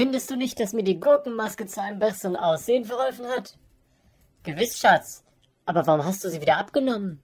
Findest du nicht, dass mir die Gurkenmaske zu einem besseren Aussehen verholfen hat? Gewiss, Schatz. Aber warum hast du sie wieder abgenommen?